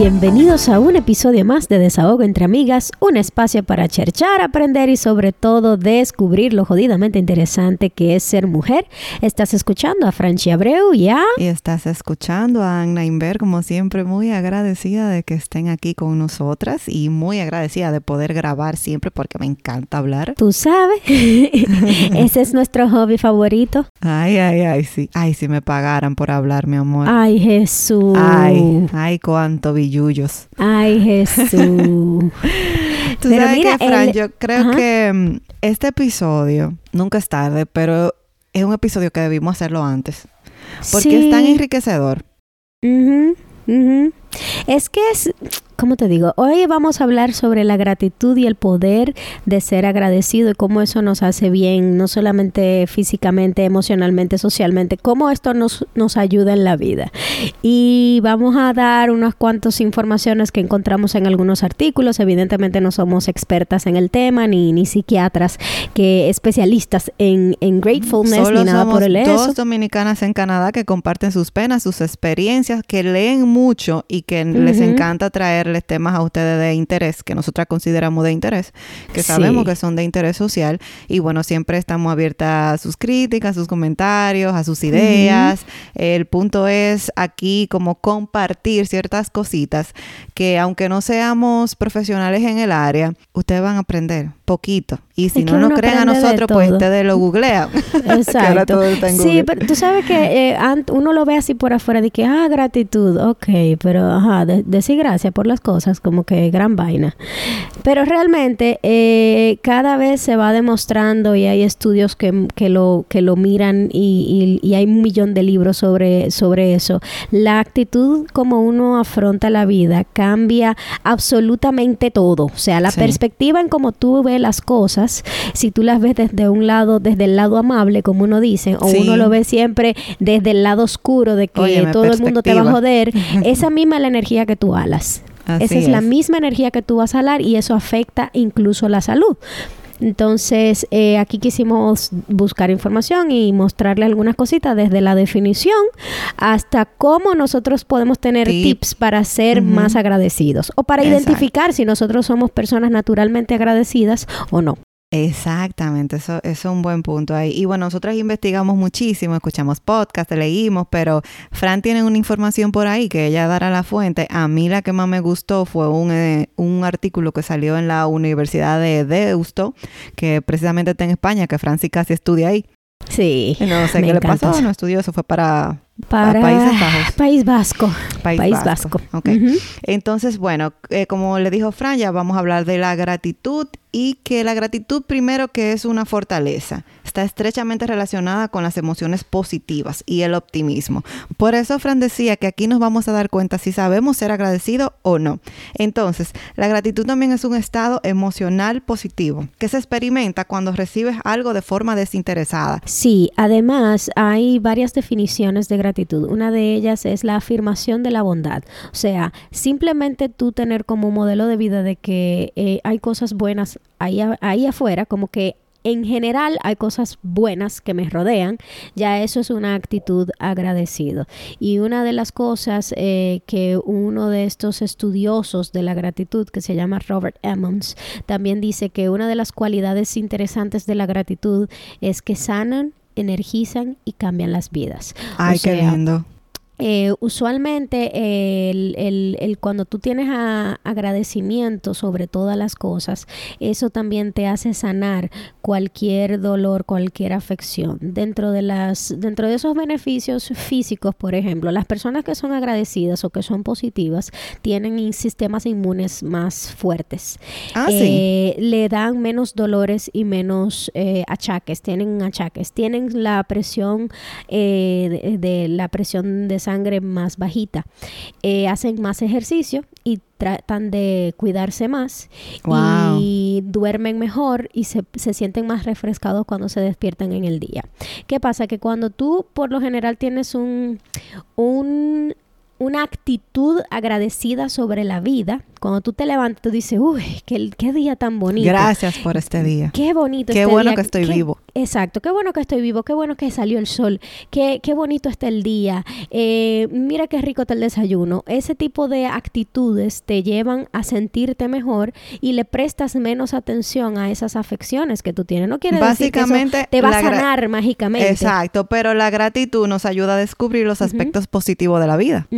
Bienvenidos a un episodio más de Desahogo entre Amigas, un espacio para cherchar, aprender y sobre todo descubrir lo jodidamente interesante que es ser mujer. Estás escuchando a Franchi Abreu y a... Y estás escuchando a Anna Inver, como siempre, muy agradecida de que estén aquí con nosotras y muy agradecida de poder grabar siempre porque me encanta hablar. Tú sabes, ese es nuestro hobby favorito. Ay, ay, ay, sí. Ay, si me pagaran por hablar, mi amor. Ay, Jesús. Ay, ay, cuánto billullos. Ay, Jesús. Tú Pero sabes mira, que, Fran, el- yo creo Ajá. que mm, este episodio, nunca es tarde, pero es un episodio que debimos hacerlo antes. Porque es tan enriquecedor. Ujú, ujú. Es que es, ¿cómo te digo? Hoy vamos a hablar sobre la gratitud y el poder de ser agradecido y cómo eso nos hace bien, no solamente físicamente, emocionalmente, socialmente, cómo esto nos, nos ayuda en la vida. Y vamos a dar unas cuantas informaciones que encontramos en algunos artículos. Evidentemente no somos expertas en el tema, ni, ni psiquiatras que especialistas en, en gratefulness, Solo ni nada somos por el eso. dos dominicanas en Canadá que comparten sus penas, sus experiencias, que leen mucho y que les encanta traerles temas a ustedes de interés, que nosotras consideramos de interés, que Sí. sabemos que son de interés social. Y bueno, siempre estamos abiertas a sus críticas, a sus comentarios, a sus ideas. El punto es aquí como compartir ciertas cositas que aunque no seamos profesionales en el área, ustedes van a aprender poquito. Y si Es que no nos creen a nosotros, pues ustedes lo googlean. Exacto. Sí, pero tú sabes que eh, uno lo ve así por afuera de que, ah, gratitud, ok, pero ajá, de- decir gracias por las cosas, como que gran vaina. Pero realmente eh, cada vez se va demostrando y hay estudios que, que lo, que lo miran y, y- y hay un millón de libros sobre, sobre eso. La actitud como uno afronta la vida cambia absolutamente todo. O sea, la Sí. perspectiva en cómo tú ves las cosas, si tú las ves desde un lado, desde el lado amable, como uno dice, o Sí. uno lo ve siempre desde el lado oscuro de que Óyeme, todo el mundo te va a joder, esa misma es la energía que tú alas. Así Esa es, la misma energía que tú vas a alar y eso afecta incluso la salud. Entonces, eh, aquí quisimos buscar información y mostrarle algunas cositas desde la definición hasta cómo nosotros podemos tener Tip. tips para ser más agradecidos o para Exacto. identificar si nosotros somos personas naturalmente agradecidas o no. Exactamente, eso, eso es un buen punto ahí. Y bueno, nosotros investigamos muchísimo, escuchamos podcasts, leímos, pero Fran tiene una información por ahí que ella dará la fuente. A mí la que más me gustó fue un, eh, un artículo que salió en la Universidad de Deusto, que precisamente está en España, que Fran sí casi estudia ahí. Sí. No sé Me qué le pasó, eso. no estudió, eso fue para, Para Países Bajos. País Vasco. País, País Vasco. Vasco. Ok. Ujú. Entonces, bueno, eh, como le dijo Fran, ya vamos a hablar de la gratitud y que la gratitud primero que es una fortaleza, está estrechamente relacionada con las emociones positivas y el optimismo. Por eso Fran decía que aquí nos vamos a dar cuenta si sabemos ser agradecidos o no. Entonces, la gratitud también es un estado emocional positivo que se experimenta cuando recibes algo de forma desinteresada. Sí, además hay varias definiciones de gratitud. Una de ellas es la afirmación de la bondad. O sea, simplemente tú tener como modelo de vida de que eh, hay cosas buenas ahí, ahí afuera, como que en general hay cosas buenas que me rodean, ya eso es una actitud agradecido. Y una de las cosas eh, que uno de estos estudiosos de la gratitud, que se llama Robert Emmons, también dice que una de las cualidades interesantes de la gratitud es que sanan, energizan y cambian las vidas. O Ay, qué lindo. Eh, usualmente el, el- el- cuando tú tienes a- agradecimiento sobre todas las cosas, eso también te hace sanar cualquier dolor, cualquier afección. Dentro de las, dentro de esos beneficios físicos, por ejemplo, las personas que son agradecidas o que son positivas tienen sistemas inmunes más fuertes. Ah, sí. Eh, le dan menos dolores y menos eh, achaques, tienen achaques, tienen la presión de, de la presión de sangre más bajita, Eh, hacen más ejercicio y tratan de cuidarse más Wow. y duermen mejor y se, se sienten más refrescados cuando se despiertan en el día. ¿Qué pasa? Que cuando tú por lo general tienes un, un una actitud agradecida sobre la vida. Cuando tú te levantas, tú dices, uy, qué, qué día tan bonito. Gracias por este día. Qué bonito Qué este bueno día. que estoy Qué- vivo. Exacto, qué bueno que estoy vivo, qué bueno que salió el sol, qué, qué bonito está el día, eh, mira qué rico está el desayuno. Ese tipo de actitudes te llevan a sentirte mejor y le prestas menos atención a esas afecciones que tú tienes. No quiere decir que eso Básicamente, te va a sanar mágicamente. Exacto, pero la gratitud nos ayuda a descubrir los aspectos positivos de la vida.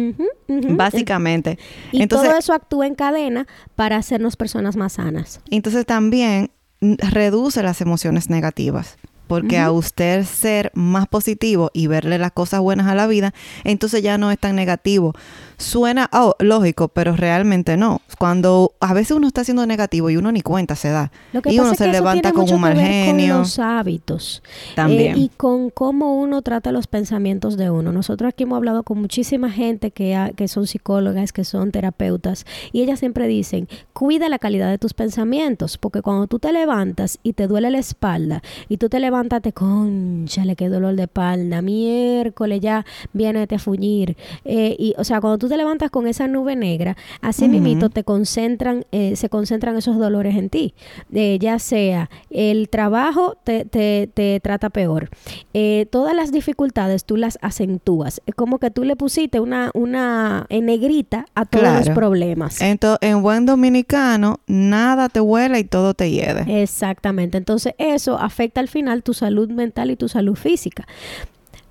Ujú. Básicamente. Y entonces, todo eso actúa en cadena para hacernos personas más sanas. entonces también reduce las emociones negativas. Porque a usted ser más positivo y verle las cosas buenas a la vida, entonces ya no es tan negativo. Suena oh, lógico, pero realmente no. Cuando a veces uno está siendo negativo y uno ni cuenta se da. Lo que y pasa uno es se que eso levanta tiene con mucho un mal que ver genio. Con los hábitos. También. Eh, y con cómo uno trata los pensamientos de uno. Nosotros aquí hemos hablado con muchísima gente que, ha- que son psicólogas, que son terapeutas, y ellas siempre dicen, cuida la calidad de tus pensamientos, porque cuando tú te levantas y te duele la espalda, y tú te levantas, te conchale, qué dolor de espalda, miércoles ya viene a fuñir. Eh, y, o sea, cuando tú te levantas con esa nube negra, así Ujú. mismito te concentran, eh, se concentran esos dolores en ti. Eh, ya sea el trabajo te, te, te trata peor. Eh, todas las dificultades tú las acentúas. Es como que tú le pusiste una, una en negrita a todos los problemas. Entonces, en buen dominicano, nada te huela y todo te hiede. Exactamente. Entonces eso afecta al final tu salud mental y tu salud física.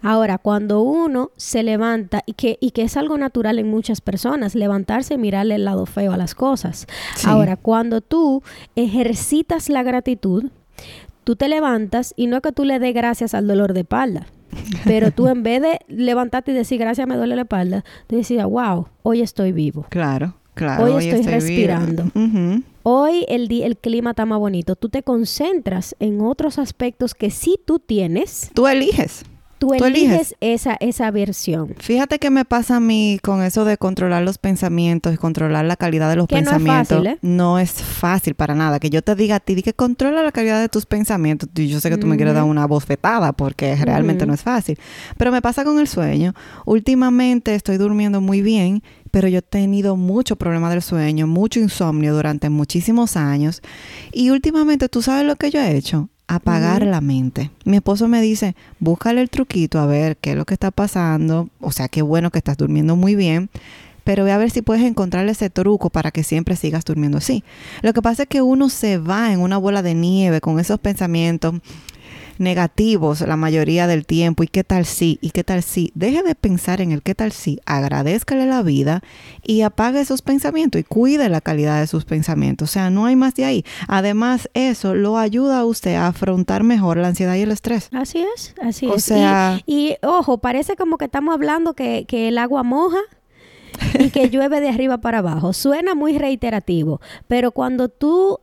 Ahora, cuando uno se levanta y que, y que es algo natural en muchas personas, levantarse y mirarle el lado feo a las cosas. Sí. Ahora, cuando tú ejercitas la gratitud, tú te levantas y no es que tú le des gracias al dolor de espalda, pero tú en vez de levantarte y decir gracias me duele la espalda, tú decías, wow, hoy estoy vivo. Claro, claro. Hoy estoy respirando. Hoy el, di- el clima está más bonito. Tú te concentras en otros aspectos que sí tú tienes. Tú eliges. Tú, Tú eliges, eliges. esa, esa versión. Fíjate que me pasa a mí con eso de controlar los pensamientos y controlar la calidad de los Que no es pensamientos. fácil, ¿eh? No es fácil para nada. Que yo te diga a ti que controla la calidad de tus pensamientos. Yo sé que tú me quieres dar una bofetada porque realmente no es fácil. Pero me pasa con el sueño. Últimamente estoy durmiendo muy bien, pero yo he tenido mucho problema del sueño, mucho insomnio durante muchísimos años. Y últimamente, ¿tú sabes lo que yo he hecho? Apagar la mente. Mi esposo me dice, búscale el truquito a ver qué es lo que está pasando. O sea, qué bueno que estás durmiendo muy bien. Pero ve a ver si puedes encontrar ese truco para que siempre sigas durmiendo así. Lo que pasa es que uno se va en una bola de nieve con esos pensamientos negativos la mayoría del tiempo. ¿Y qué tal si? ¿Y qué tal si? Deje de pensar en el qué tal si. Agradezcale la vida y apague esos pensamientos y cuide la calidad de sus pensamientos. O sea, no hay más de ahí. Además, eso lo ayuda a usted a afrontar mejor la ansiedad y el estrés. Así es, así O es. Y- sea- y, ojo, parece como que estamos hablando que, que el agua moja y que llueve de arriba para abajo. Suena muy reiterativo, pero cuando tú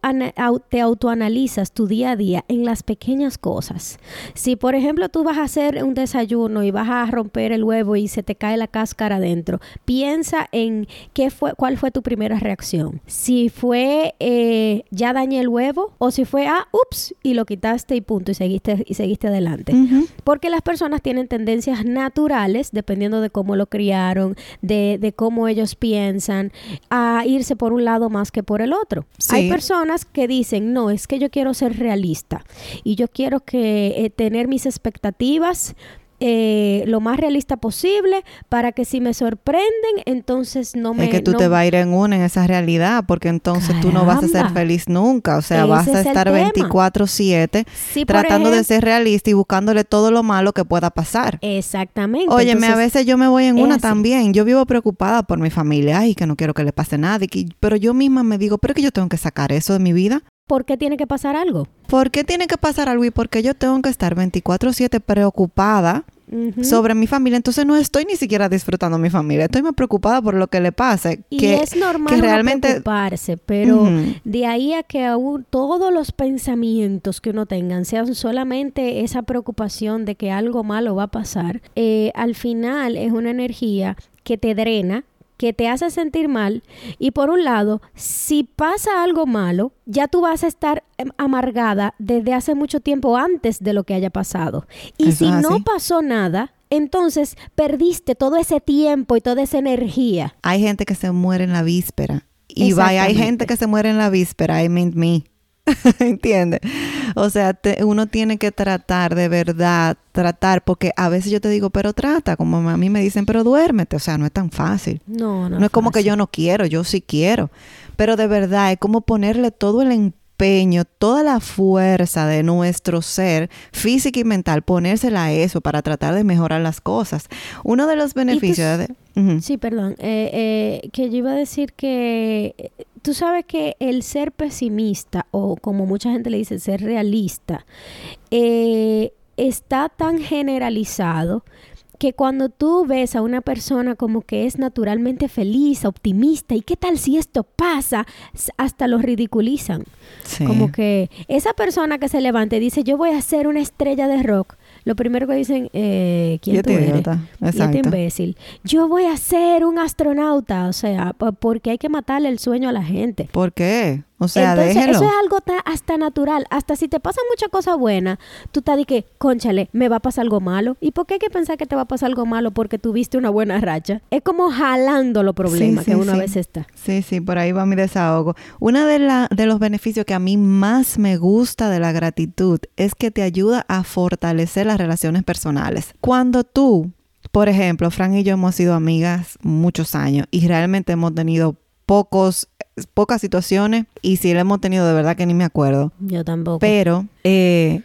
te autoanalizas tu día a día en las pequeñas cosas, si por ejemplo tú vas a hacer un desayuno y vas a romper el huevo y se te cae la cáscara adentro, piensa en qué fue, cuál fue tu primera reacción. Si fue eh, ya dañé el huevo o si fue ah, ups y lo quitaste y punto y seguiste y seguiste adelante. Ujú. Porque las personas tienen tendencias naturales, dependiendo de cómo lo criaron, de, de cómo ellos piensan, a irse por un lado más que por el otro. Sí. Hay personas que dicen, no, es que yo quiero ser realista y yo quiero que eh, tener mis expectativas eh, lo más realista posible para que si me sorprenden, entonces no me... es que tú no- te vas a ir en una, en esa realidad, porque entonces tú no vas a ser feliz nunca. O sea, Ese vas a estar tema. 24-7 Sí, por tratando de ser realista y buscándole todo lo malo que pueda pasar. Exactamente. Óyeme, a Entonces, veces yo me voy en una así. también. Yo vivo preocupada por mi familia. Ay, que no quiero que le pase nada. y que- pero yo misma me digo, pero es que yo tengo que sacar eso de mi vida. ¿Por qué tiene que pasar algo? ¿Por qué tiene que pasar algo y por qué yo tengo que estar 24-7 preocupada sobre mi familia? Entonces no estoy ni siquiera disfrutando mi familia. Estoy más preocupada por lo que le pase. Y que, es normal que realmente... preocuparse, pero de ahí a que aún todos los pensamientos que uno tengan sean solamente esa preocupación de que algo malo va a pasar, eh, al final es una energía que te drena que te hace sentir mal y por un lado, si pasa algo malo, ya tú vas a estar em, amargada desde hace mucho tiempo antes de lo que haya pasado. Y Eso si no pasó nada, entonces perdiste todo ese tiempo y toda esa energía. Hay gente que se muere en la víspera. Y vaya, hay gente que se muere en la víspera, I mean me. ¿Entiendes? O sea, te- uno tiene que tratar de verdad, tratar, porque a veces yo te digo, pero trata, como a mí me dicen, pero duérmete, o sea, no es tan fácil. No, no. No es como que yo no quiero, yo sí quiero. Pero de verdad es como ponerle todo el empeño, toda la fuerza de nuestro ser física y mental, ponérsela a eso para tratar de mejorar las cosas. Uno de los beneficios de... Sí, perdón. Eh, eh, que yo iba a decir que tú sabes que el ser pesimista, o como mucha gente le dice, ser realista, eh, está tan generalizado que cuando tú ves a una persona como que es naturalmente feliz, optimista, y qué tal si esto pasa, hasta lo ridiculizan. Sí. Como que esa persona que se levanta y dice, yo voy a ser una estrella de rock, lo primero que dicen, eh, ¿quién tú eres? este Exacto. imbécil. Yo voy a ser un astronauta, o sea, po- porque hay que matarle el sueño a la gente. ¿Por qué? O sea, Entonces, déjelo. eso es algo ta- hasta natural. Hasta si te pasa mucha cosa buena, tú estás de que, conchale, me va a pasar algo malo. ¿Y por qué hay que pensar que te va a pasar algo malo porque tuviste una buena racha? Es como jalando los problemas Sí, que sí, uno a sí. veces está. Sí, sí, por ahí va mi desahogo. Uno de, la, de los beneficios que a mí más me gusta de la gratitud es que te ayuda a fortalecer las relaciones personales. Cuando tú, por ejemplo, Fran y yo hemos sido amigas muchos años y realmente hemos tenido pocos, pocas situaciones y si la hemos tenido de verdad que ni me acuerdo. Yo tampoco. Pero eh,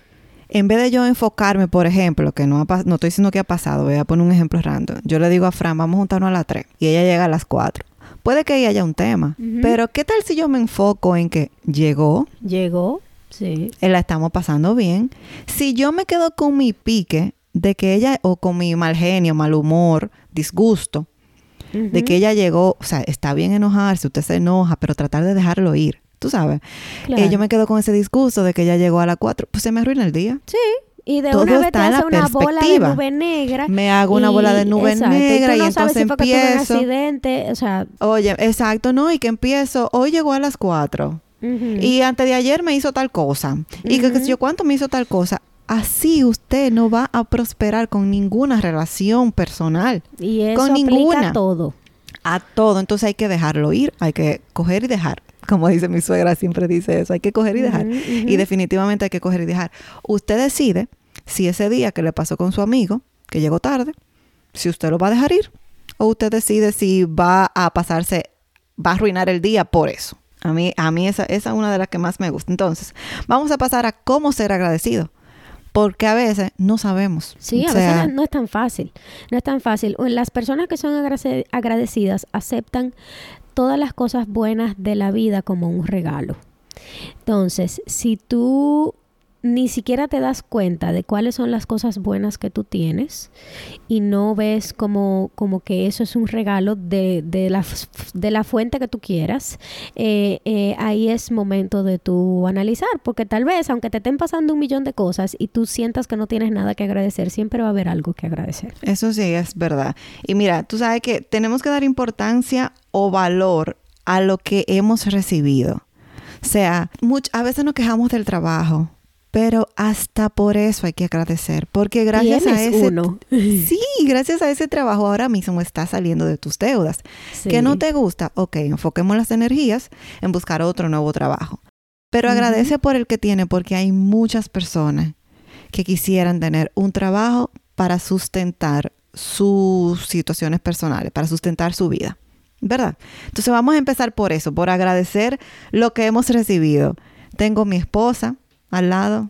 en vez de yo enfocarme, por ejemplo, que no, ha no estoy diciendo que ha pasado, voy a poner un ejemplo random. Yo le digo a Fran, vamos a juntarnos a las 3 y ella llega a las 4. Puede que ahí haya un tema, pero ¿qué tal si yo me enfoco en que llegó, Llegó, sí. eh, la estamos pasando bien? Si yo me quedo con mi pique de que ella, o con mi mal genio, mal humor, disgusto, de que ella llegó, o sea, está bien enojarse, usted se enoja, pero tratar de dejarlo ir, tú sabes. Claro. Eh, yo me quedo con ese disgusto de que ella llegó a las 4, pues se me arruina el día. Sí, y de Todo una vez te hace una bola de nube negra. Me hago una bola de nube exacto, negra y no entonces sabes si tuvo un empiezo. accidente, o sea, Oye, exacto, no, y que empiezo, hoy llegó a las 4 ujú. y antes de ayer me hizo tal cosa. Y que, que sé yo cuánto me hizo tal cosa. Así usted no va a prosperar con ninguna relación personal, Y eso con ninguna. a todo. a todo. Entonces hay que dejarlo ir, hay que coger y dejar. Como dice mi suegra, siempre dice eso, hay que coger y dejar. Y definitivamente hay que coger y dejar. Usted decide si ese día que le pasó con su amigo, que llegó tarde, si usted lo va a dejar ir, o usted decide si va a pasarse, va a arruinar el día por eso. A mí, a mí esa, esa es una de las que más me gusta. Entonces, vamos a pasar a cómo ser agradecido. Porque a veces no sabemos. Sí, a O sea, veces no, es tan fácil. No es tan fácil. Las personas que son agrade- agradecidas aceptan todas las cosas buenas de la vida como un regalo. Entonces, si tú ni siquiera te das cuenta de cuáles son las cosas buenas que tú tienes y no ves como, como que eso es un regalo de, de, la, de la fuente que tú quieras, eh, eh, ahí es momento de tú analizar, porque tal vez, aunque te estén pasando un millón de cosas y tú sientas que no tienes nada que agradecer, siempre va a haber algo que agradecer. Eso sí es verdad. Y mira, tú sabes que tenemos que dar importancia o valor a lo que hemos recibido. O sea, much- a veces nos quejamos del trabajo, pero hasta por eso hay que agradecer, porque gracias a ese uno. Sí, gracias a ese trabajo ahora mismo estás saliendo de tus deudas. Sí. Que no te gusta, ok, enfoquemos las energías en buscar otro nuevo trabajo. Pero agradece por el que tiene, porque hay muchas personas que quisieran tener un trabajo para sustentar sus situaciones personales, para sustentar su vida. ¿Verdad? Entonces vamos a empezar por eso, por agradecer lo que hemos recibido. Tengo mi esposa al lado,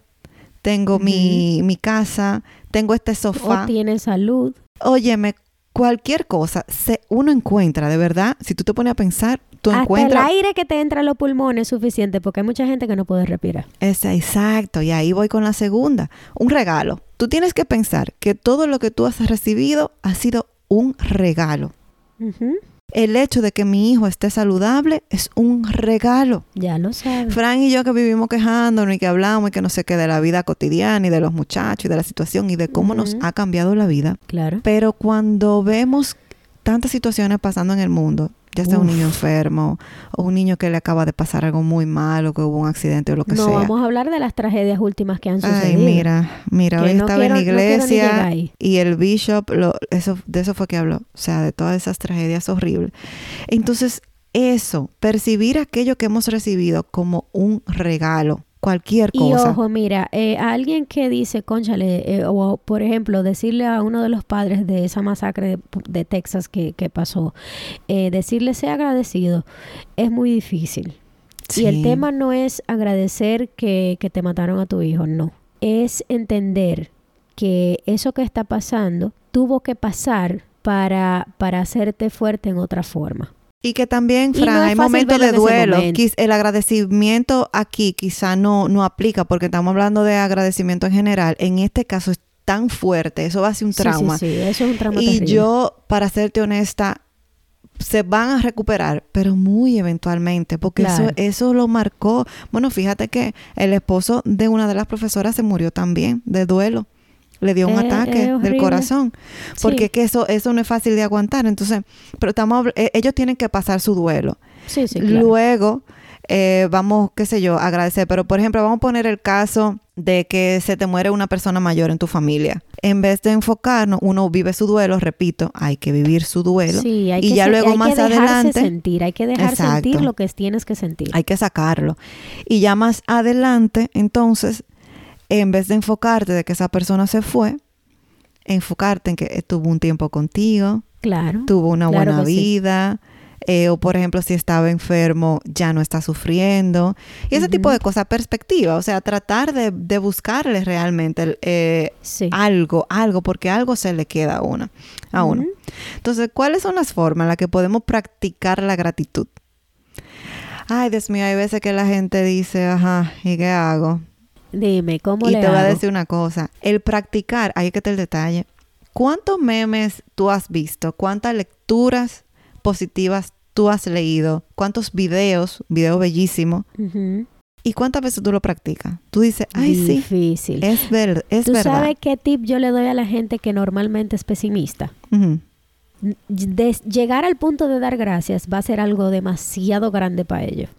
tengo mi, mi casa, tengo este sofá. O tienes salud. Óyeme, cualquier cosa se, uno encuentra, de verdad, si tú te pones a pensar, tú Hasta encuentras... el aire que te entra a los pulmones es suficiente porque hay mucha gente que no puede respirar. Esa, exacto, y ahí voy con la segunda. Un regalo. Tú tienes que pensar que todo lo que tú has recibido ha sido un regalo. El hecho de que mi hijo esté saludable es un regalo. Ya lo sabes. Fran y yo que vivimos quejándonos y que hablamos y que no sé qué de la vida cotidiana y de los muchachos y de la situación y de cómo nos ha cambiado la vida. Claro. Pero cuando vemos tantas situaciones pasando en el mundo, ya sea un niño enfermo o un niño que le acaba de pasar algo muy malo, que hubo un accidente o lo que No, sea. vamos a hablar de las tragedias últimas que han Ay, sucedido. mira, mira, Que hoy no estaba en la no iglesia y el bishop, lo, eso, de eso fue que habló, o sea, de todas esas tragedias horribles. Entonces, eso, percibir aquello que hemos recibido como un regalo, cualquier Y cosa. ojo, mira, eh, a alguien que dice, conchale, eh, o por ejemplo, decirle a uno de los padres de esa masacre de, de Texas que, que pasó, eh, decirle sea agradecido, es muy difícil. Y el Sí. tema no es agradecer que, que te mataron a tu hijo, no. Es entender que eso que está pasando tuvo que pasar para, para hacerte fuerte en otra forma. Y que también, no Fran, hay momentos de duelo. momento. El agradecimiento aquí quizá no, no aplica porque estamos hablando de agradecimiento en general. En este caso es tan fuerte, eso va a ser un Sí, sí, trauma. Sí, eso es un trauma Y terrible. yo, para serte honesta, se van a recuperar, pero muy eventualmente, porque Claro. eso, eso lo marcó. Bueno, fíjate que el esposo de una de las profesoras se murió también de duelo. Le dio un Eh, ataque es del corazón. Porque Sí. que eso, eso no es fácil de aguantar. Entonces, pero estamos, eh, ellos tienen que pasar su duelo. Sí, sí, claro. Luego, eh, vamos, qué sé yo, agradecer. Pero, por ejemplo, vamos a poner el caso de que se te muere una persona mayor en tu familia. En vez de enfocarnos, uno vive su duelo, repito, hay que vivir su duelo. Sí, hay y que ya se- luego hay más que adelante sentir, hay que dejar Exacto. sentir lo que tienes que sentir. hay que sacarlo. Y ya más adelante, entonces, en vez de enfocarte de que esa persona se fue, enfocarte en que estuvo un tiempo contigo, claro. tuvo una Claro buena sí. vida, eh, o por ejemplo, si estaba enfermo, ya no está sufriendo. Y ese tipo de cosas, perspectiva, o sea, tratar de, de buscarle realmente eh, Sí. algo, algo, porque algo se le queda a uno. A uno. Entonces, ¿cuáles son las formas en las que podemos practicar la gratitud? Ay, Dios mío, hay veces que la gente dice, ajá, ¿y qué hago? Dime, ¿cómo Y le te voy a decir una cosa, el practicar, ahí que está el detalle. ¿Cuántos memes tú has visto? ¿Cuántas lecturas positivas tú has leído? ¿Cuántos videos, bellísimos? Ujú. ¿Y cuántas veces tú lo practicas? Tú dices, ay, sí, Difícil. es, ver, es ¿Tú verdad. sabes qué tip yo le doy a la gente que normalmente es pesimista? De- llegar al punto de dar gracias va a ser algo demasiado grande para ellos.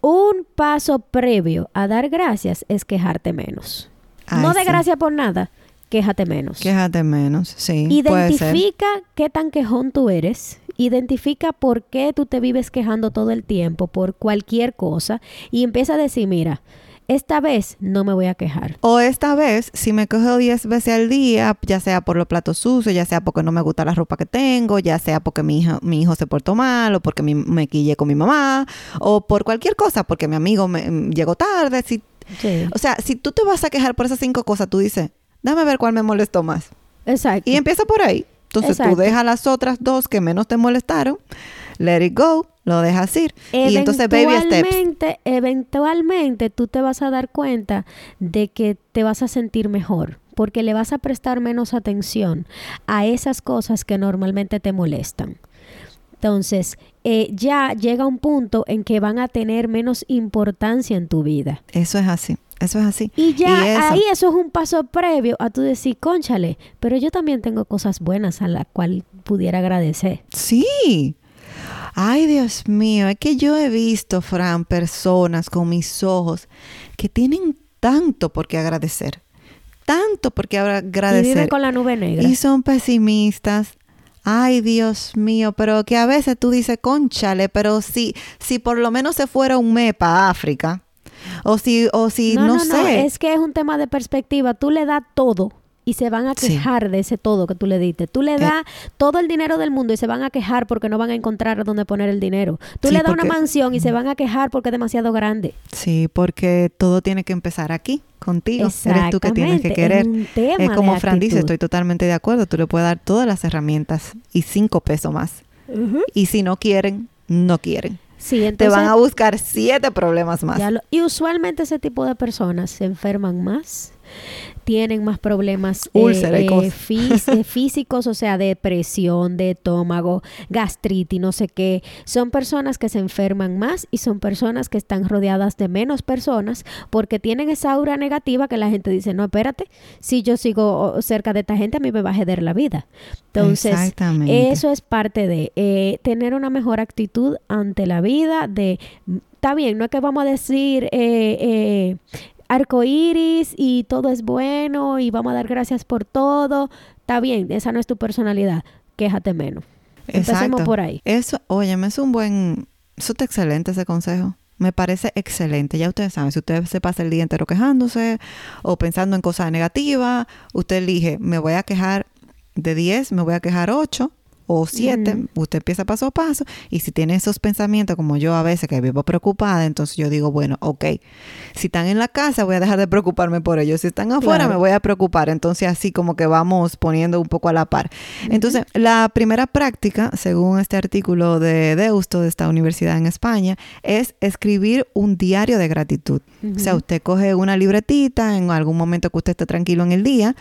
Un paso previo a dar gracias es quejarte menos. Ay, no de sí. gracias por nada, quéjate menos. Quéjate menos, sí. Identifica qué tan quejón tú eres. Identifica por qué tú te vives quejando todo el tiempo por cualquier cosa y empieza a decir, mira, esta vez no me voy a quejar. O esta vez, si me cojo 10 veces al día, ya sea por los platos sucios, ya sea porque no me gusta la ropa que tengo, ya sea porque mi hijo, mi hijo se portó mal, o porque mi- me quillé con mi mamá, o por cualquier cosa, porque mi amigo me, mm, llegó tarde. Si, Sí. o sea, si tú te vas a quejar por esas cinco cosas, tú dices, dame ver cuál me molestó más. Exacto. Y empieza por ahí. Entonces Exacto. tú dejas las otras dos que menos te molestaron, let it go, lo dejas ir. Y entonces baby steps. Eventualmente, eventualmente tú te vas a dar cuenta de que te vas a sentir mejor porque le vas a prestar menos atención a esas cosas que normalmente te molestan. Entonces, eh, ya llega un punto en que van a tener menos importancia en tu vida. Eso es así, eso es así. Y ya eso. ahí eso es un paso previo a tú decir, conchale, pero yo también tengo cosas buenas a las cuales pudiera agradecer. Sí. Ay, Dios mío, es que yo he visto, Fran, personas con mis ojos que tienen tanto por qué agradecer. Tanto por qué Y viven agradecer. con la nube negra. Y son pesimistas. Ay, Dios mío, pero que a veces tú dices, conchale, pero si, si por lo menos se fuera un mes para África, o si, o si no, sé. es que es un tema de perspectiva. Tú le das todo y se van a Sí. quejar de ese todo que tú le diste. Tú le Eh. das todo el dinero del mundo y se van a quejar porque no van a encontrar dónde poner el dinero. Tú Sí, le das una mansión y se van a quejar porque es demasiado grande. Sí, porque todo tiene que empezar aquí, contigo. Eres tú que tienes que querer. Es como Fran dice, estoy totalmente de acuerdo. Tú le puedes dar todas las herramientas y cinco pesos más. Y si no quieren, no quieren. Sí, Te entonces, van a buscar siete problemas más. lo- y usualmente ese tipo de personas se enferman más tienen más problemas eh, Úlcera eh, eh, físicos, o sea, de presión, de estómago, gastritis, no sé qué. Son personas que se enferman más y son personas que están rodeadas de menos personas porque tienen esa aura negativa que la gente dice, no, espérate, si yo sigo cerca de esta gente, a mí me va a joder la vida. Entonces, eso es parte de eh, tener una mejor actitud ante la vida, de, mm, está bien, no es que vamos a decir... Eh, eh, arcoíris y todo es bueno y vamos a dar gracias por todo. Está bien, esa no es tu personalidad. Quéjate menos. Empecemos Exacto. por ahí. Eso, óyeme, es un buen, eso está excelente ese consejo. Me parece excelente. Ya ustedes saben, si usted se pasa el día entero quejándose o pensando en cosas negativas, usted elige, me voy a quejar de 10, me voy a quejar 8 o 7. Ujú. Usted empieza paso a paso y si tiene esos pensamientos como yo a veces que vivo preocupada, entonces yo digo, bueno, ok, si están en la casa voy a dejar de preocuparme por ellos. Si están afuera Claro. me voy a preocupar. Entonces así como que vamos poniendo un poco a la par. Entonces, la primera práctica, según este artículo de Deusto de esta universidad en España, es escribir un diario de gratitud. O sea, usted coge una libretita en algún momento que usted esté tranquilo en el día.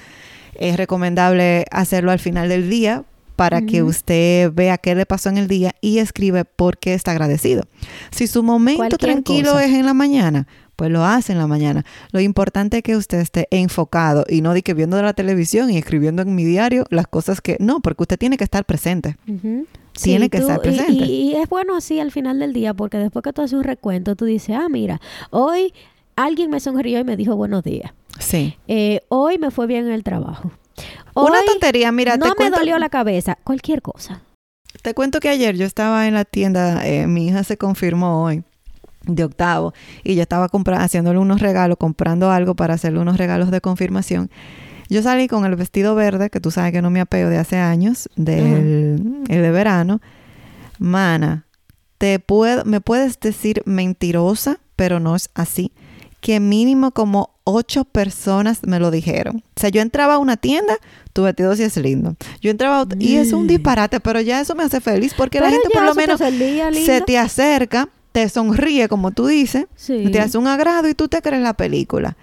Es recomendable hacerlo al final del día para que usted vea qué le pasó en el día y escribe por qué está agradecido. Si su momento Cualquier tranquilo cosa. es en la mañana, pues lo hace en la mañana. Lo importante es que usted esté enfocado y no de que viendo la televisión y escribiendo en mi diario las cosas que no, porque usted tiene que estar presente. Tiene que estar presente. Y, y es bueno así al final del día porque después que tú haces un recuento, tú dices, ah, mira, hoy alguien me sonrió y me dijo buenos días. Sí. Eh, hoy me fue bien en el trabajo. Una tontería, mira, no te me dolió la cabeza. Cualquier cosa. te cuento que ayer yo estaba en la tienda, eh, mi hija se confirmó hoy de octavo y yo estaba haciéndole unos regalos, comprando algo para hacerle unos regalos de confirmación. Yo salí con el vestido verde, que tú sabes que no me apego de hace años, del el de verano. Mana, te puedo, me puedes decir mentirosa, pero no es así. Que mínimo como ocho personas me lo dijeron. O sea, yo entraba a una tienda, tu vestido sí es lindo. Yo entraba a y es un disparate, pero ya eso me hace feliz porque la gente por lo te menos se te acerca, te sonríe, como tú dices, Sí. te hace un agrado y tú te crees la película.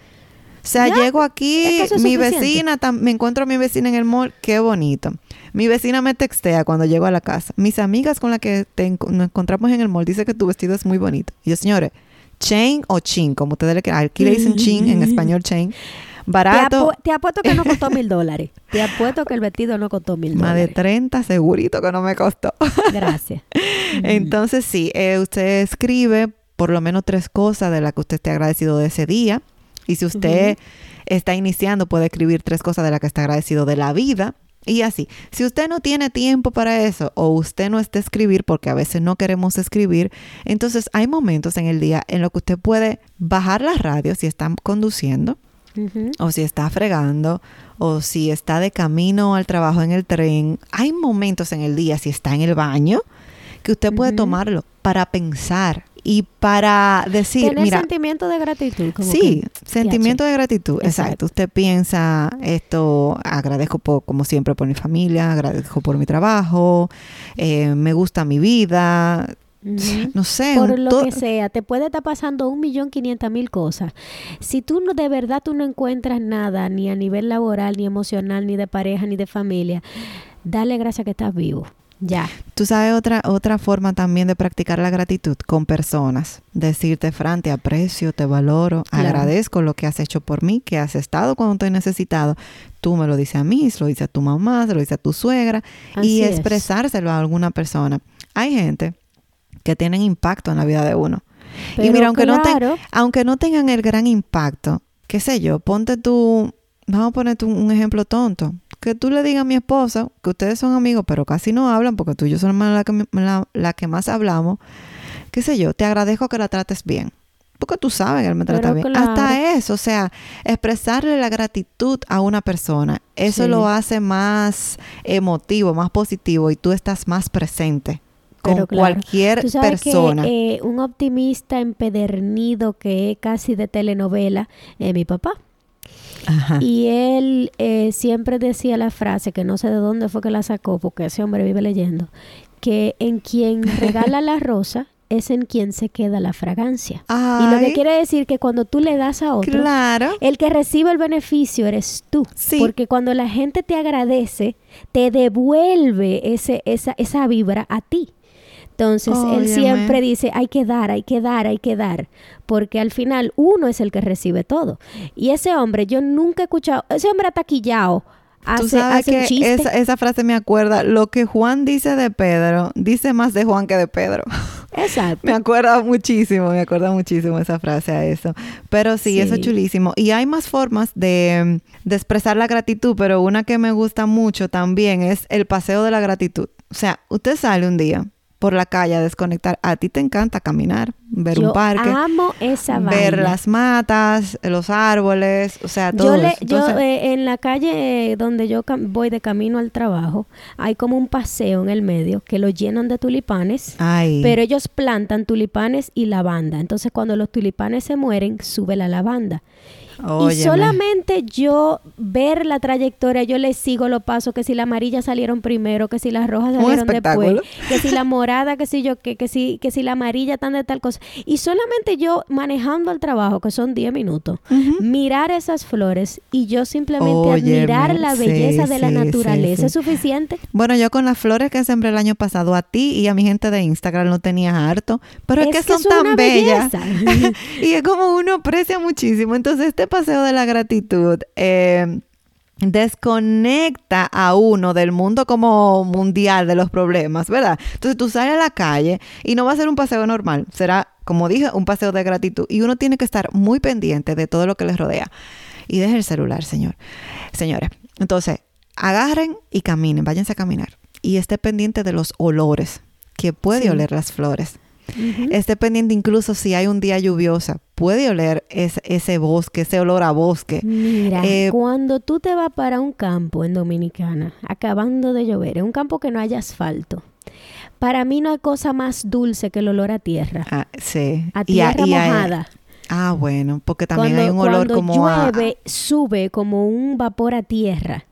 O sea, Ya, llego aquí, es que eso es mi suficiente. vecina, me encuentro a mi vecina en el mall, qué bonito. Mi vecina me textea cuando llego a la casa. Mis amigas con las que te nos encontramos en el mall dicen que tu vestido es muy bonito. Y yo, señores, chain o chin, como ustedes le quieran. Aquí le dicen chin, en español chain. Te, Barato, apu- te apuesto que no costó mil dólares. Te apuesto que el vestido no costó mil más de dólares. 30, segurito que no me costó. Gracias. Entonces, sí, eh, usted escribe por lo menos tres cosas de las que usted esté agradecido de ese día. Y si usted está iniciando, puede escribir tres cosas de las que está agradecido de la vida. Y así, si usted no tiene tiempo para eso o usted no está a escribir porque a veces no queremos escribir, entonces hay momentos en el día en los que usted puede bajar la radio si está conduciendo o si está fregando, o si está de camino al trabajo en el tren. Hay momentos en el día, si está en el baño, que usted puede tomarlo para pensar y para decir, Tener mira, sentimiento de gratitud. Como sí, que- sentimiento de gratitud, exacto. Exacto. Usted piensa esto, agradezco por, como siempre por mi familia, agradezco por mi trabajo, eh, me gusta mi vida, no sé, Por lo que sea, te puede estar pasando un millón quinientas mil cosas. Si tú no, de verdad tú no encuentras nada, ni a nivel laboral, ni emocional, ni de pareja, ni de familia, dale gracias que estás vivo. Ya. Tú sabes otra, otra forma también de practicar la gratitud con personas. Decirte, Fran, te aprecio, te valoro, Claro. agradezco lo que has hecho por mí, que has estado cuando te he necesitado. Tú me lo dices a mí, se lo dices a tu mamá, se lo dices a tu suegra y es. expresárselo a alguna persona. Hay gente que tienen impacto en la vida de uno. y Pero mira, aunque, no claro, aunque no tengan el gran impacto, qué sé yo, ponte tú, vamos a ponerte un, un ejemplo tonto. Que tú le digas a mi esposa que ustedes son amigos, pero casi no hablan, porque tú y yo somos la que, la, la que más hablamos. Qué sé yo, te agradezco que la trates bien. Porque tú sabes que él me trata Pero bien. claro. Hasta eso, o sea, expresarle la gratitud a una persona, eso Sí. lo hace más emotivo, más positivo y tú estás más presente con claro. cualquier Tú sabes persona. que eh, un optimista empedernido que es casi de telenovela es mi papá. Ajá. Y él eh, siempre decía la frase, que no sé de dónde fue que la sacó, porque ese hombre vive leyendo, que en quien regala la rosa es en quien se queda la fragancia. Y lo que quiere decir que cuando tú le das a otro, Claro. el que recibe el beneficio eres tú. Sí. Porque cuando la gente te agradece, te devuelve ese, esa, esa vibra a ti. Entonces, él siempre dice, hay que dar, hay que dar, hay que dar. Porque al final uno es el que recibe todo. Y ese hombre, yo nunca he escuchado, ese hombre ha taquillado. Tú Hace, sabes hace un que chiste. esa, esa frase me acuerda, lo que Juan dice de Pedro, dice más de Juan que de Pedro. Exacto. Me acuerda muchísimo, me acuerda muchísimo esa frase a eso. Pero sí, eso es Sí. chulísimo. Y hay más formas de, de expresar la gratitud, pero una que me gusta mucho también es el paseo de la gratitud. O sea, usted sale un día por la calle a desconectar. A ti te encanta caminar, ver yo un parque, amo esa ver vaina. las matas, los árboles, o sea, todo Yo, le, yo Entonces, eh, en la calle eh, donde yo voy de camino al trabajo, hay como un paseo en el medio que lo llenan de tulipanes, ay, pero ellos plantan tulipanes y lavanda. Entonces cuando los tulipanes se mueren, sube la lavanda. Y solamente yo ver la trayectoria, yo le sigo los pasos, que si la amarilla salieron primero, que si las rojas salieron después, que si la morada, que si yo, que, que si, que si la amarilla tan de tal cosa. Y solamente yo manejando al trabajo, que son 10 minutos, mirar esas flores y yo simplemente Óyeme, admirar la sí, belleza de la sí, naturaleza sí. es suficiente. Bueno, yo con las flores que sembré el año pasado a ti y a mi gente de Instagram no tenía harto, pero es, que son tan bellas. y es como uno aprecia muchísimo. Entonces, este paseo de la gratitud eh, desconecta a uno del mundo como mundial de los problemas, ¿verdad? Entonces, tú sales a la calle y no va a ser un paseo normal, será, como dije, un paseo de gratitud. Y uno tiene que estar muy pendiente de todo lo que les rodea. Y deje el celular, señor. Señores, entonces, agarren y caminen, váyanse a caminar. Y esté pendiente de los olores que puede Sí. oler las flores. Esté pendiente incluso si hay un día lluviosa, puede oler ese, ese bosque, ese olor a bosque. Mira, Eh, cuando tú te vas para un campo en Dominicana, acabando de llover, en un campo que no haya asfalto, para mí no hay cosa más dulce que el olor a tierra. Ah, sí. A Y a- tierra y a- mojada. ah, bueno, porque también cuando, hay un olor cuando como a- llueve, sube como un vapor a tierra.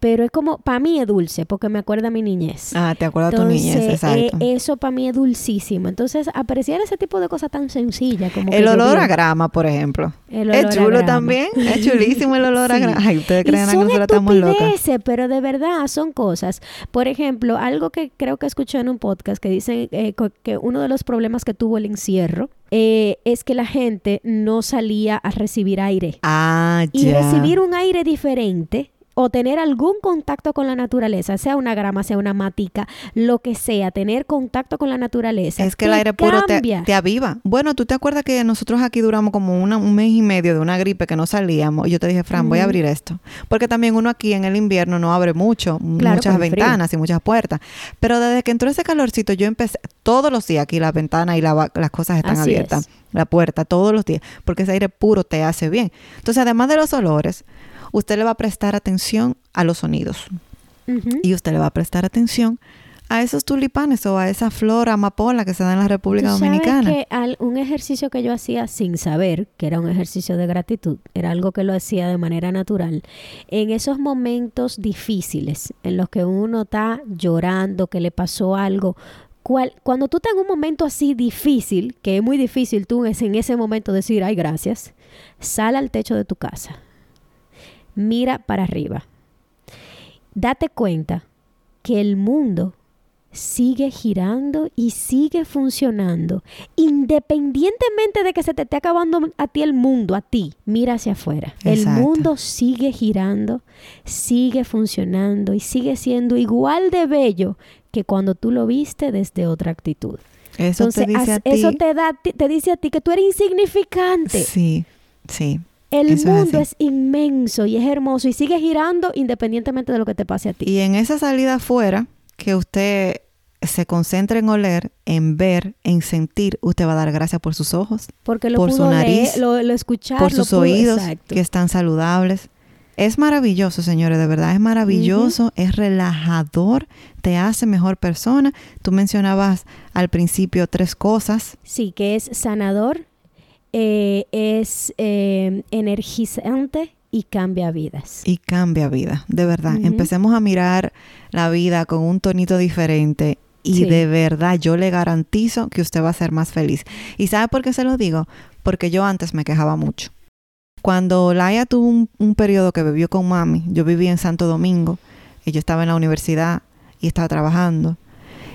Pero es como, para mí es dulce, porque me acuerda a mi niñez. Ah, te acuerdas de tu Entonces, niñez, exacto. eh, eso para mí es dulcísimo. Entonces, apreciar ese tipo de cosas tan sencillas como el que olor a grama, por ejemplo. El es olor a chulo grama. también. Es chulísimo el olor a grama. Ay, ustedes Y creen que nosotros estamos locas. pero de verdad son cosas. Por ejemplo, algo que creo que escuché en un podcast que dicen eh, que uno de los problemas que tuvo el encierro eh, es que la gente no salía a recibir aire. Ah, Y ya. recibir un aire diferente o tener algún contacto con la naturaleza, sea una grama, sea una matica, lo que sea, tener contacto con la naturaleza. Es que el aire puro te, te aviva. Bueno, ¿tú te acuerdas que nosotros aquí duramos como una- un mes y medio de una gripe que no salíamos? Y yo te dije, Fran, voy a abrir esto. Porque también uno aquí en el invierno no abre mucho, Claro, muchas frío. ventanas y muchas puertas. Pero desde que entró ese calorcito, yo empecé todos los días aquí las ventanas y la las cosas están Así abiertas. es. La puerta, todos los días. Porque ese aire puro te hace bien. Entonces, además de los olores, usted le va a prestar atención a los sonidos. Y usted le va a prestar atención a esos tulipanes o a esa flor amapola que se da en la República Tú sabes Dominicana. que al- un ejercicio que yo hacía sin saber que era un ejercicio de gratitud, era algo que lo hacía de manera natural, en esos momentos difíciles en los que uno está llorando, que le pasó algo, cual- cuando tú estás en un momento así difícil, que es muy difícil tú es en ese momento decir, ay, gracias, sal al techo de tu casa, mira para arriba, date cuenta que el mundo sigue girando y sigue funcionando. Independientemente de que se te esté acabando a ti el mundo, a ti, mira hacia afuera. El mundo sigue girando, sigue funcionando y sigue siendo igual de bello que cuando tú lo viste desde otra actitud. Eso Entonces, te dice a ti. eso te, da, te dice a ti que tú eres insignificante. Sí, sí. El eso mundo es, inmenso y es hermoso y sigue girando independientemente de lo que te pase a ti. Y en esa salida afuera, que usted se concentre en oler, en ver, en sentir, usted va a dar gracias por sus ojos, Porque lo por su nariz, leer, lo, lo escuchar, por lo sus pudo- oídos, exacto. que están saludables. Es maravilloso, señores, de verdad, es maravilloso, es relajador, te hace mejor persona. Tú mencionabas al principio tres cosas. Sí, que es sanador, eh, es eh, energizante y cambia vidas. y cambia vida, de verdad. Empecemos a mirar la vida con un tonito diferente y Sí. de verdad yo le garantizo que usted va a ser más feliz. ¿Y sabe por qué se lo digo? Porque yo antes me quejaba mucho. Cuando Laia tuvo un, un periodo que vivió con mami, yo vivía en Santo Domingo y yo estaba en la universidad y estaba trabajando.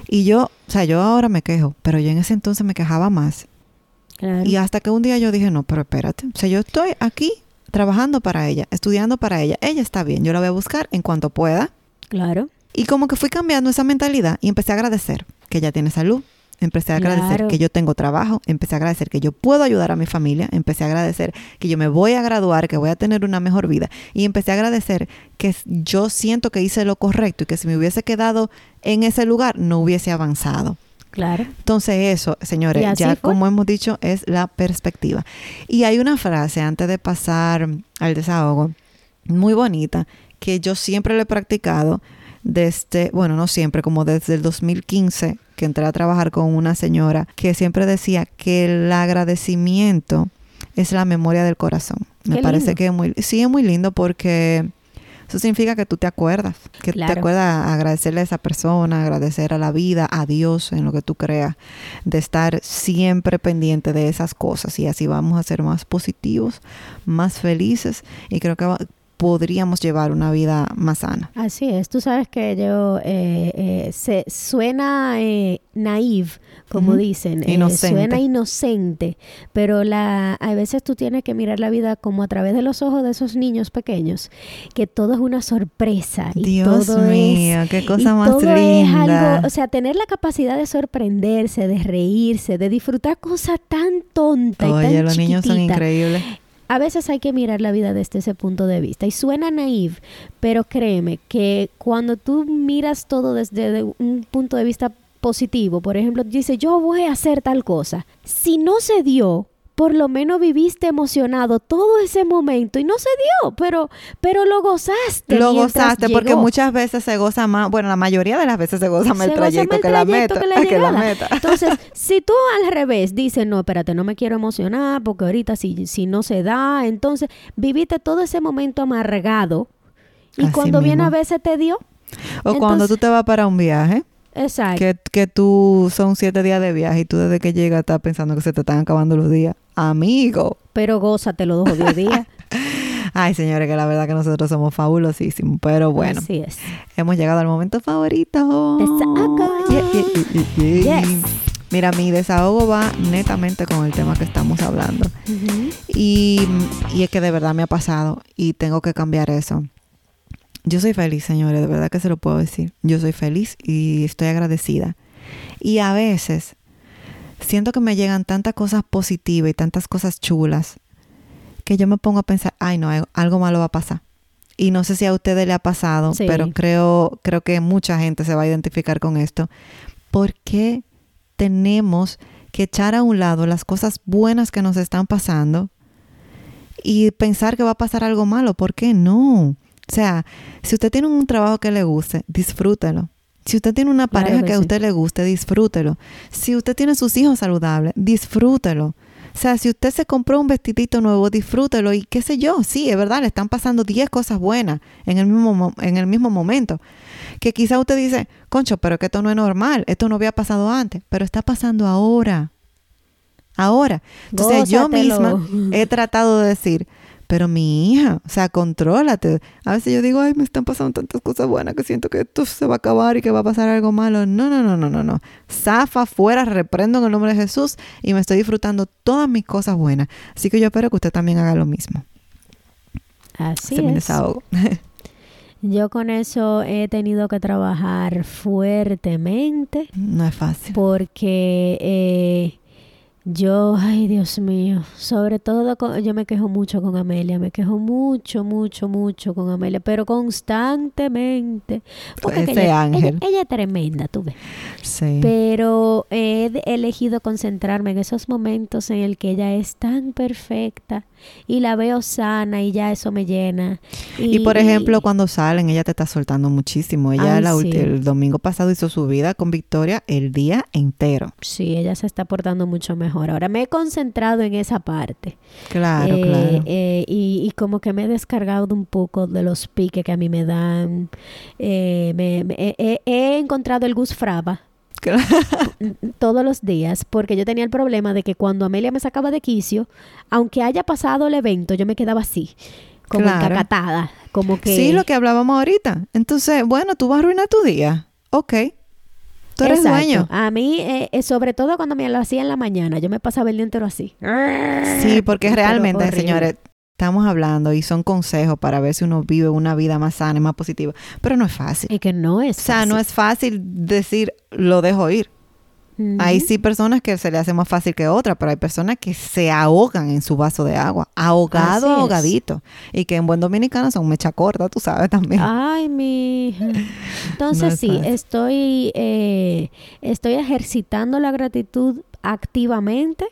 Y yo, o sea, yo ahora me quejo, pero yo en ese entonces me quejaba más. Claro. Y hasta que un día yo dije, no, pero espérate. O sea, yo estoy aquí trabajando para ella, estudiando para ella. Ella está bien, yo la voy a buscar en cuanto pueda. Claro. Y como que fui cambiando esa mentalidad y empecé a agradecer que ella tiene salud. Empecé a agradecer Claro. que yo tengo trabajo, empecé a agradecer que yo puedo ayudar a mi familia, empecé a agradecer que yo me voy a graduar, que voy a tener una mejor vida y empecé a agradecer que yo siento que hice lo correcto y que si me hubiese quedado en ese lugar no hubiese avanzado. Claro. Entonces eso, señores, ya fue. como hemos dicho, es la perspectiva. Y hay una frase antes de pasar al desahogo, muy bonita, que yo siempre le he practicado desde, bueno, no siempre, como desde el 2015, que entré a trabajar con una señora que siempre decía que el agradecimiento es la memoria del corazón. Me Qué parece lindo. que es muy, sí es muy lindo porque eso significa que tú te acuerdas, que te acuerdas agradecerle a esa persona, agradecer a la vida, a Dios en lo que tú creas, de estar siempre pendiente de esas cosas. Y así vamos a ser más positivos, más felices. Y creo que va- podríamos llevar una vida más sana. Así es, tú sabes que yo eh, eh, se suena eh, naive, como dicen, eh, Inocente. suena inocente, pero la a veces tú tienes que mirar la vida como a través de los ojos de esos niños pequeños, que todo es una sorpresa y Dios todo mío, es qué y cosa más todo es linda. algo, o sea, tener la capacidad de sorprenderse, de reírse, de disfrutar cosas tan tontas y Oye, tan los niños son increíbles. A veces hay que mirar la vida desde ese punto de vista. Y suena naive, pero créeme que cuando tú miras todo desde de un punto de vista positivo, por ejemplo, dices, yo voy a hacer tal cosa. Si no se dio, por lo menos viviste emocionado todo ese momento y no se dio, pero, pero lo gozaste. Lo gozaste porque muchas veces se goza más, bueno, la mayoría de las veces se goza más Se el goza trayecto más el que la meta. que la meta. Entonces, si tú al revés dices, no, espérate, no me quiero emocionar porque ahorita si, si no se da, entonces viviste todo ese momento amargado y Así cuando viene a veces te dio. O cuando tú te vas para un viaje, Exacto. que, que tú son siete días de viaje y tú desde que llegas estás pensando que se te están acabando los días. Amigo. Pero gózate los dos días. Ay, señores, que la verdad que nosotros somos fabulosísimos. Pero bueno, Así es. hemos llegado al momento favorito. Desahogo. Yeah, yeah, yeah, yeah. Yes. Mira, mi desahogo va netamente con el tema que estamos hablando. Y, y es que de verdad me ha pasado y tengo que cambiar eso. Yo soy feliz, señores, de verdad que se lo puedo decir. Yo soy feliz y estoy agradecida. Y a veces siento que me llegan tantas cosas positivas y tantas cosas chulas que yo me pongo a pensar, ay no, algo- malo va a pasar. Y no sé si a ustedes le ha pasado, Sí. pero creo, creo que mucha gente se va a identificar con esto. ¿Por qué tenemos que echar a un lado las cosas buenas que nos están pasando y pensar que va a pasar algo malo? ¿Por qué no? O sea, si usted tiene un trabajo que le guste, disfrútelo. Si usted tiene una Claro pareja que a usted le guste, disfrútelo. Si usted tiene sus hijos saludables, disfrútelo. O sea, si usted se compró un vestidito nuevo, disfrútelo y qué sé yo, sí, es verdad, le están pasando 10 cosas buenas en el mismo, mo- en el mismo momento. Que quizá usted dice, concho, pero que esto no es normal, esto no había pasado antes, pero está pasando ahora. Ahora. Entonces yo misma he tratado de decir, pero mi hija, o sea, contrólate. A veces yo digo, ay, me están pasando tantas cosas buenas que siento que esto se va a acabar y que va a pasar algo malo. No, no, no, no, no, no. Zafa fuera, reprendo en el nombre de Jesús y me estoy disfrutando todas mis cosas buenas. Así que yo espero que usted también haga lo mismo. Así Ese es mi es. desahogo. Yo con eso he tenido que trabajar fuertemente no es fácil. porque eh, yo, ay Dios mío, sobre todo con- yo me quejo mucho con Amelia, me quejo mucho, mucho, mucho con Amelia, pero constantemente. Porque que Ese ella, ángel. ella- ella es tremenda, tú ves. Sí. Pero he elegido concentrarme en esos momentos en el que ella es tan perfecta y la veo sana y ya eso me llena. Y por ejemplo, cuando salen, ella te está soltando muchísimo. Ella Ay, la ulti- sí. el domingo pasado hizo su vida con Victoria el día entero. Sí, ella se está portando mucho mejor. Ahora me he concentrado en esa parte. Claro, Eh, claro. eh, y, y como que me he descargado un poco de los piques que a mí me dan. Eh, me- me- he encontrado el Gus Fraba. todos los días, porque yo tenía el problema de que cuando Amelia me sacaba de quicio, aunque haya pasado el evento, yo me quedaba así, como Claro. encacatada, como que... Sí, lo que hablábamos ahorita. Entonces, bueno, tú vas a arruinar tu día. Ok. Tú eres Exacto. dueño. A mí, eh, eh, sobre todo cuando me lo hacía en la mañana, yo me pasaba el día entero así. Sí, porque realmente, señores, estamos hablando y son consejos para ver si uno vive una vida más sana y más positiva. Pero no es fácil. Y que no es O sea, no fácil. es fácil decir lo dejo ir. Hay sí personas que se le hace más fácil que otras, pero hay personas que se ahogan en su vaso de agua, ahogado, Así es. ahogadito. Y que en buen dominicano son mecha corta, tú sabes también. Ay, mi. Entonces No es sí, fácil. estoy, eh, estoy ejercitando la gratitud activamente.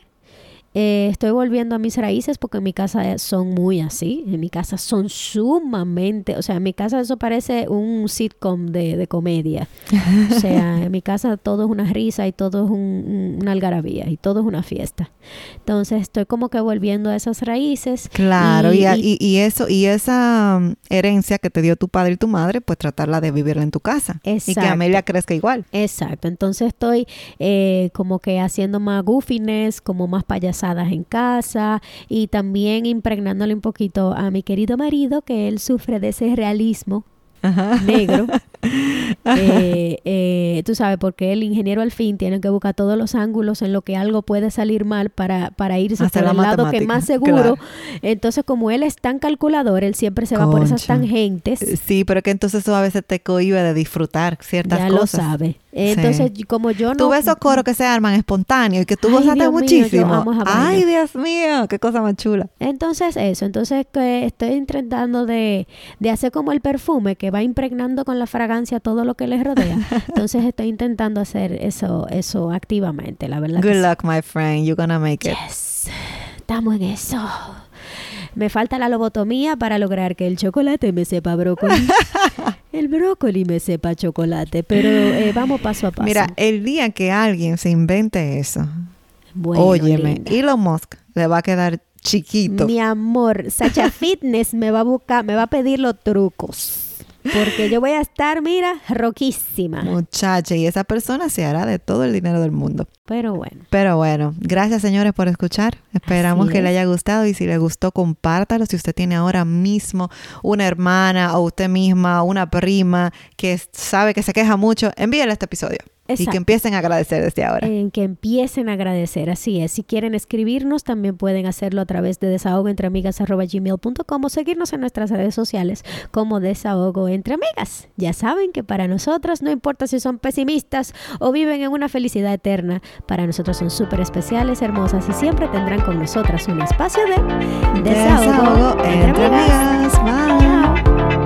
Eh, estoy volviendo a mis raíces porque en mi casa son muy así. En mi casa son sumamente, o sea, en mi casa eso parece un sitcom de, de comedia. O sea, en mi casa todo es una risa y todo es un- un- una algarabía y todo es una fiesta. Entonces estoy como que volviendo a esas raíces. Claro, y, y- eso, y esa mm, herencia que te dio tu padre y tu madre, pues tratarla de vivirla en tu casa. Y que Exacto. Amelia crezca igual. Exacto, entonces estoy eh, como que haciendo más goofiness, como más en casa y también impregnándole un poquito a mi querido marido que él sufre de ese realismo Ajá. negro. Eh, eh, tú sabes, porque el ingeniero al fin tiene que buscar todos los ángulos en lo que algo puede salir mal para, para irse por la el lado que más seguro. claro. Entonces, como él es tan calculador, él siempre se va por esas tangentes. Sí, pero que entonces eso a veces te cohibe de disfrutar ciertas ya cosas. lo sabe. Entonces, como yo no... Tú ves esos coros que se arman espontáneos y que tú Ay, gozaste Dios mío, yo muchísimo. amo. Ay, Dios mío, qué cosa más chula. Entonces eso, entonces que estoy tratando de, de hacer como el perfume que va impregnando con la fragancia todo lo que les rodea. Entonces estoy intentando hacer eso, eso activamente, la verdad. que Good sí. luck, my friend. You're gonna make it. Yes, estamos en eso. Me falta la lobotomía para lograr que el chocolate me sepa brócoli. el brócoli me sepa chocolate, pero eh, vamos paso a paso. Mira, el día que alguien se invente eso, Bueno, óyeme, linda. Elon Musk le va a quedar chiquito. Mi amor, Sacha Fitness me va a buscar, me va a pedir los trucos. Porque yo voy a estar, mira, roquísima. Muchacha, y esa persona se hará de todo el dinero del mundo. Pero bueno, Pero bueno, gracias señores por escuchar. Esperamos que le haya gustado y si le gustó, compártalo. Si usted tiene ahora mismo una hermana o usted misma, una prima que sabe que se queja mucho, envíele este episodio. Y Exacto. que empiecen a agradecer desde ahora. en que empiecen a agradecer, así es. Si quieren escribirnos, también pueden hacerlo a través de desahogoentreamigas.gmail.com o seguirnos en nuestras redes sociales como Desahogo Entre Amigas. Ya saben que para nosotros, no importa si son pesimistas o viven en una felicidad eterna, para nosotros son súper especiales, hermosas y siempre tendrán con nosotras un espacio de Desahogo, Desahogo entre amigas. Bye.